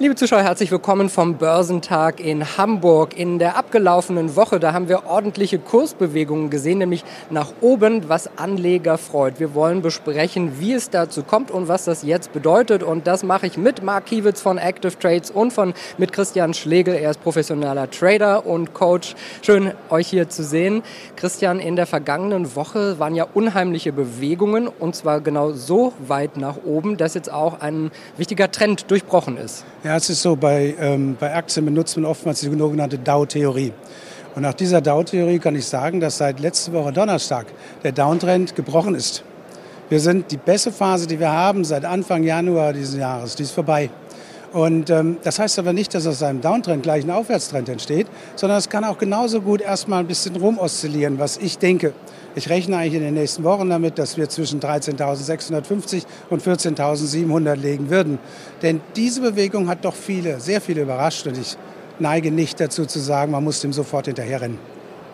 Liebe Zuschauer, herzlich willkommen vom Börsentag in Hamburg. In der abgelaufenen Woche, da haben wir ordentliche Kursbewegungen gesehen, nämlich nach oben, was Anleger freut. Wir wollen besprechen, wie es dazu kommt und was das jetzt bedeutet. Und das mache ich mit Mark Kiewitz von Active Trades und von, mit Christian Schlegel. Er ist professioneller Trader und Coach. Schön, euch hier zu sehen. Christian, in der vergangenen Woche waren ja unheimliche Bewegungen und zwar genau so weit nach oben, dass jetzt auch ein wichtiger Trend durchbrochen ist. Ja, es ist so, bei, ähm, bei Aktien benutzt man oftmals die sogenannte Dow-Theorie. Und nach dieser Dow-Theorie kann ich sagen, dass seit letzter Woche Donnerstag der Downtrend gebrochen ist. Wir sind die beste Phase, die wir haben seit Anfang Januar dieses Jahres, die ist vorbei. Und ähm, das heißt aber nicht, dass aus einem Downtrend gleich ein Aufwärtstrend entsteht, sondern es kann auch genauso gut erstmal ein bisschen rumoszillieren, was ich denke. Ich rechne eigentlich in den nächsten Wochen damit, dass wir zwischen 13.650 und 14.700 legen würden. Denn diese Bewegung hat doch viele, sehr viele überrascht und ich neige nicht dazu zu sagen, man muss dem sofort hinterherrennen.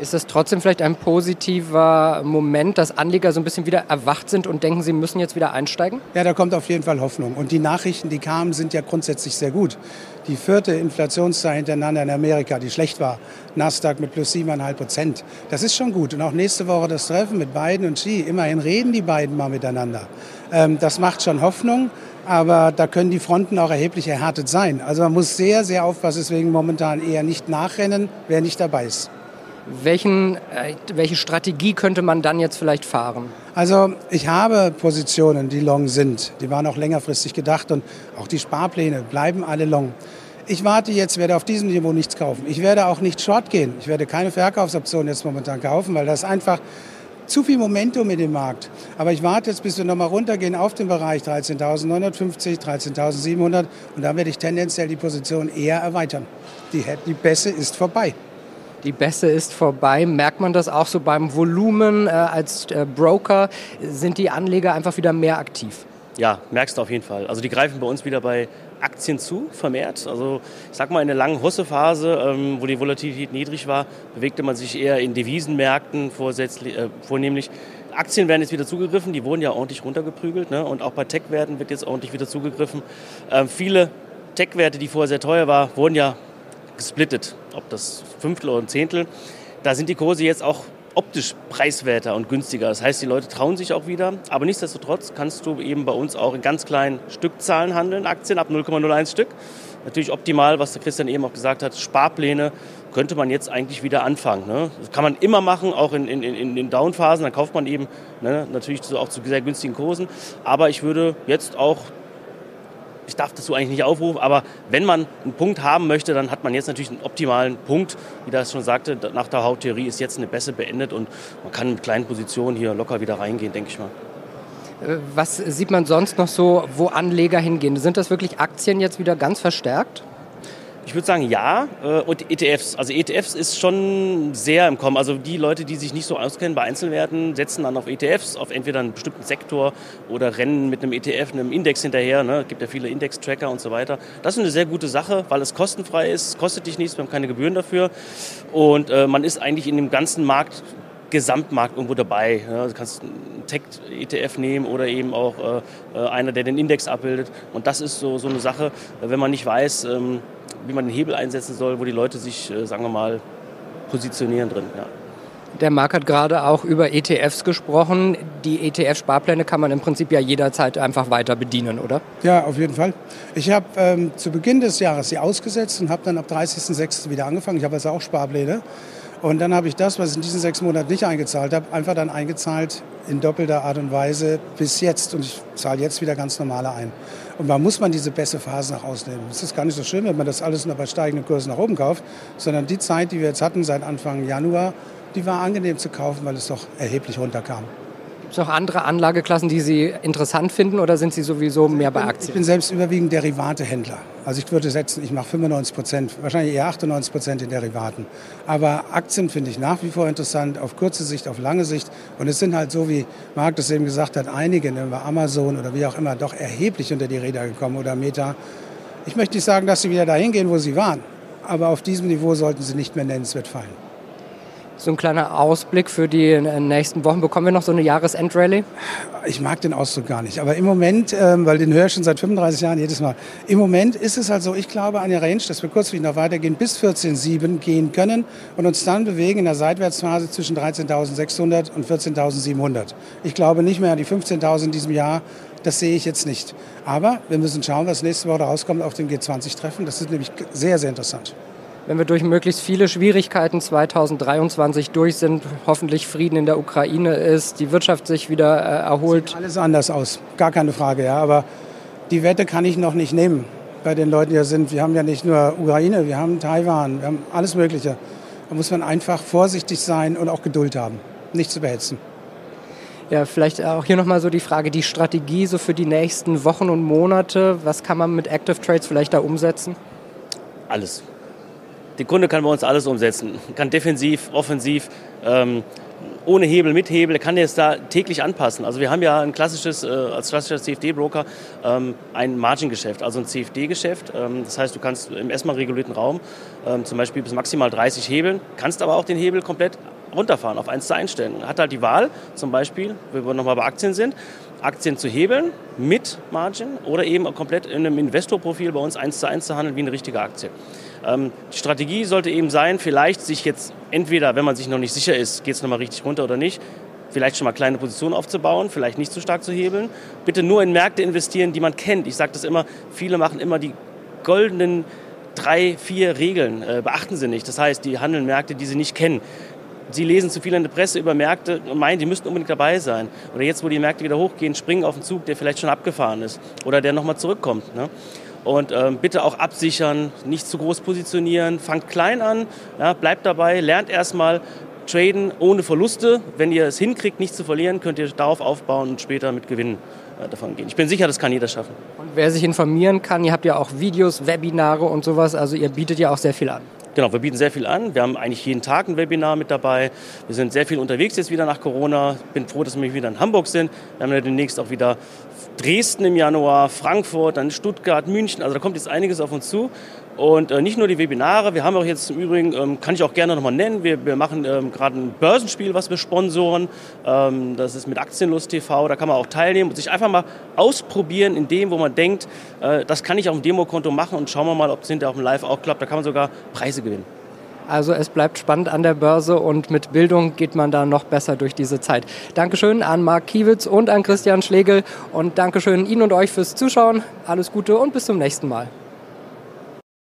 Ist das trotzdem vielleicht ein positiver Moment, dass Anleger so ein bisschen wieder erwacht sind und denken, sie müssen jetzt wieder einsteigen? Ja, da kommt auf jeden Fall Hoffnung. Und die Nachrichten, die kamen, sind ja grundsätzlich sehr gut. Die vierte Inflationszahl hintereinander in Amerika, die schlecht war, Nasdaq mit plus 7,5 Prozent, das ist schon gut. Und auch nächste Woche das Treffen mit Biden und Xi, immerhin reden die beiden mal miteinander. Ähm, das macht schon Hoffnung aber da können die Fronten auch erheblich erhärtet sein. Also man muss sehr, sehr aufpassen, deswegen momentan eher nicht nachrennen, wer nicht dabei ist. Welchen, äh, welche Strategie könnte man dann jetzt vielleicht fahren? Also ich habe Positionen, die long sind. Die waren auch längerfristig gedacht und auch die Sparpläne bleiben alle long. Ich warte jetzt, werde auf diesem Niveau nichts kaufen. Ich werde auch nicht short gehen. Ich werde keine Verkaufsoptionen jetzt momentan kaufen, weil das einfach zu viel Momentum in dem Markt. Aber ich warte jetzt, bis wir nochmal runtergehen auf den Bereich 13.950, 13.700 und dann werde ich tendenziell die Position eher erweitern. Die, die Bässe ist vorbei. Die Bässe ist vorbei. Merkt man das auch so beim Volumen äh, als äh, Broker? Sind die Anleger einfach wieder mehr aktiv? Ja, merkst du auf jeden Fall. Also die greifen bei uns wieder bei Aktien zu, vermehrt. Also ich sag mal, in der langen Hossephase, ähm, wo die Volatilität niedrig war, bewegte man sich eher in Devisenmärkten äh, vornehmlich. Aktien werden jetzt wieder zugegriffen, die wurden ja ordentlich runtergeprügelt. Ne? Und auch bei Tech-Werten wird jetzt ordentlich wieder zugegriffen. Ähm, viele Tech-Werte, die vorher sehr teuer waren, wurden ja gesplittet, ob das Fünftel oder ein Zehntel. Da sind die Kurse jetzt auch optisch preiswerter und günstiger. Das heißt, die Leute trauen sich auch wieder. Aber nichtsdestotrotz kannst du eben bei uns auch in ganz kleinen Stückzahlen handeln, Aktien ab 0,01 Stück. Natürlich optimal, was der Christian eben auch gesagt hat, Sparpläne könnte man jetzt eigentlich wieder anfangen. Ne? Das kann man immer machen, auch in, in, in den Downphasen. Dann kauft man eben ne, natürlich auch zu sehr günstigen Kursen. Aber ich würde jetzt auch ich darf das so eigentlich nicht aufrufen, aber wenn man einen Punkt haben möchte, dann hat man jetzt natürlich einen optimalen Punkt. Wie das schon sagte, nach der Hauttheorie ist jetzt eine Bässe beendet und man kann mit kleinen Positionen hier locker wieder reingehen, denke ich mal. Äh, was sieht man sonst noch so, wo Anleger hingehen? Sind das wirklich Aktien jetzt wieder ganz verstärkt? Ich würde sagen ja. Äh, und ETFs. Also ETFs ist schon sehr im Kommen. Also die Leute, die sich nicht so auskennen bei Einzelwerten, setzen dann auf ETFs, auf entweder einen bestimmten Sektor oder rennen mit einem ETF, einem Index hinterher. Ne? Es gibt ja viele Index-Tracker und so weiter. Das ist eine sehr gute Sache, weil es kostenfrei ist. Es kostet dich nichts, wir haben keine Gebühren dafür. Und äh, man ist eigentlich in dem ganzen Markt Gesamtmarkt irgendwo dabei. Ja, du kannst einen Tech-ETF nehmen oder eben auch äh, äh, einer, der den Index abbildet. Und das ist so, so eine Sache, wenn man nicht weiß, ähm, wie man den Hebel einsetzen soll, wo die Leute sich, äh, sagen wir mal, positionieren drin. Ja. Der Marc hat gerade auch über ETFs gesprochen. Die ETF-Sparpläne kann man im Prinzip ja jederzeit einfach weiter bedienen, oder? Ja, auf jeden Fall. Ich habe ähm, zu Beginn des Jahres sie ausgesetzt und habe dann ab 30.06. wieder angefangen. Ich habe also auch Sparpläne. Und dann habe ich das, was ich in diesen sechs Monaten nicht eingezahlt habe, einfach dann eingezahlt in doppelter Art und Weise bis jetzt. Und ich zahle jetzt wieder ganz normale ein. Und man muss man diese beste Phase nach ausnehmen. Es ist gar nicht so schön, wenn man das alles nur bei steigenden Kursen nach oben kauft, sondern die Zeit, die wir jetzt hatten seit Anfang Januar, die war angenehm zu kaufen, weil es doch erheblich runterkam. Gibt es noch andere Anlageklassen, die Sie interessant finden oder sind Sie sowieso mehr bei Aktien? Ich bin selbst überwiegend Derivatehändler. Also ich würde setzen, ich mache 95 Prozent, wahrscheinlich eher 98 Prozent in Derivaten. Aber Aktien finde ich nach wie vor interessant, auf kurze Sicht, auf lange Sicht. Und es sind halt so, wie Marc das eben gesagt hat, einige, über Amazon oder wie auch immer, doch erheblich unter die Räder gekommen oder Meta. Ich möchte nicht sagen, dass sie wieder dahin gehen, wo sie waren. Aber auf diesem Niveau sollten sie nicht mehr nennenswert fallen. So ein kleiner Ausblick für die nächsten Wochen. Bekommen wir noch so eine Jahresendrallye? Ich mag den Ausdruck gar nicht. Aber im Moment, ähm, weil den höre ich schon seit 35 Jahren jedes Mal, im Moment ist es halt so, ich glaube an der Range, dass wir kurzfristig noch weitergehen, bis 14.7 gehen können und uns dann bewegen in der Seitwärtsphase zwischen 13.600 und 14.700. Ich glaube nicht mehr an die 15.000 in diesem Jahr. Das sehe ich jetzt nicht. Aber wir müssen schauen, was nächste Woche rauskommt auf dem G20-Treffen. Das ist nämlich sehr, sehr interessant wenn wir durch möglichst viele Schwierigkeiten 2023 durch sind, hoffentlich Frieden in der Ukraine ist, die Wirtschaft sich wieder äh, erholt. Sieht alles anders aus, gar keine Frage, ja. Aber die Wette kann ich noch nicht nehmen bei den Leuten, die hier sind. Wir haben ja nicht nur Ukraine, wir haben Taiwan, wir haben alles Mögliche. Da muss man einfach vorsichtig sein und auch Geduld haben, nicht zu behetzen. Ja, vielleicht auch hier nochmal so die Frage, die Strategie so für die nächsten Wochen und Monate. Was kann man mit Active Trades vielleicht da umsetzen? Alles. Der Kunde kann bei uns alles umsetzen. Kann defensiv, offensiv, ähm, ohne Hebel, mit Hebel, kann er es da täglich anpassen. Also wir haben ja ein klassisches, äh, als klassischer CFD-Broker ähm, ein Margin-Geschäft, also ein CFD-Geschäft. Ähm, das heißt, du kannst im erstmal regulierten Raum ähm, zum Beispiel bis maximal 30 hebeln, kannst aber auch den Hebel komplett runterfahren, auf 1 zu einstellen. Hat halt die Wahl, zum Beispiel, wenn wir nochmal bei Aktien sind, Aktien zu hebeln mit Margin oder eben komplett in einem Investorprofil bei uns 1 zu 1 zu handeln wie eine richtige Aktie. Ähm, die Strategie sollte eben sein, vielleicht sich jetzt entweder, wenn man sich noch nicht sicher ist, geht es nochmal richtig runter oder nicht, vielleicht schon mal kleine Positionen aufzubauen, vielleicht nicht zu stark zu hebeln. Bitte nur in Märkte investieren, die man kennt. Ich sage das immer, viele machen immer die goldenen drei, vier Regeln, äh, beachten sie nicht. Das heißt, die handeln Märkte, die sie nicht kennen. Sie lesen zu viel in der Presse über Märkte und meinen, die müssten unbedingt dabei sein. Oder jetzt, wo die Märkte wieder hochgehen, springen auf einen Zug, der vielleicht schon abgefahren ist oder der nochmal zurückkommt. Ne? Und ähm, bitte auch absichern, nicht zu groß positionieren, fangt klein an, ja, bleibt dabei, lernt erstmal traden ohne Verluste. Wenn ihr es hinkriegt, nicht zu verlieren, könnt ihr darauf aufbauen und später mit Gewinnen äh, davon gehen. Ich bin sicher, das kann jeder schaffen. Und wer sich informieren kann, ihr habt ja auch Videos, Webinare und sowas, also ihr bietet ja auch sehr viel an. Genau, wir bieten sehr viel an. Wir haben eigentlich jeden Tag ein Webinar mit dabei. Wir sind sehr viel unterwegs jetzt wieder nach Corona. Bin froh, dass wir wieder in Hamburg sind. Wir haben ja demnächst auch wieder Dresden im Januar, Frankfurt, dann Stuttgart, München. Also da kommt jetzt einiges auf uns zu. Und äh, nicht nur die Webinare, wir haben auch jetzt im Übrigen, ähm, kann ich auch gerne nochmal nennen, wir, wir machen ähm, gerade ein Börsenspiel, was wir sponsoren. Ähm, das ist mit Aktienlust TV, da kann man auch teilnehmen und sich einfach mal ausprobieren in dem, wo man denkt, äh, das kann ich auf dem Demokonto machen und schauen wir mal, ob es hinterher auf dem Live auch klappt. Da kann man sogar Preise gewinnen. Also es bleibt spannend an der Börse und mit Bildung geht man da noch besser durch diese Zeit. Dankeschön an Marc Kiewitz und an Christian Schlegel und Dankeschön Ihnen und euch fürs Zuschauen. Alles Gute und bis zum nächsten Mal.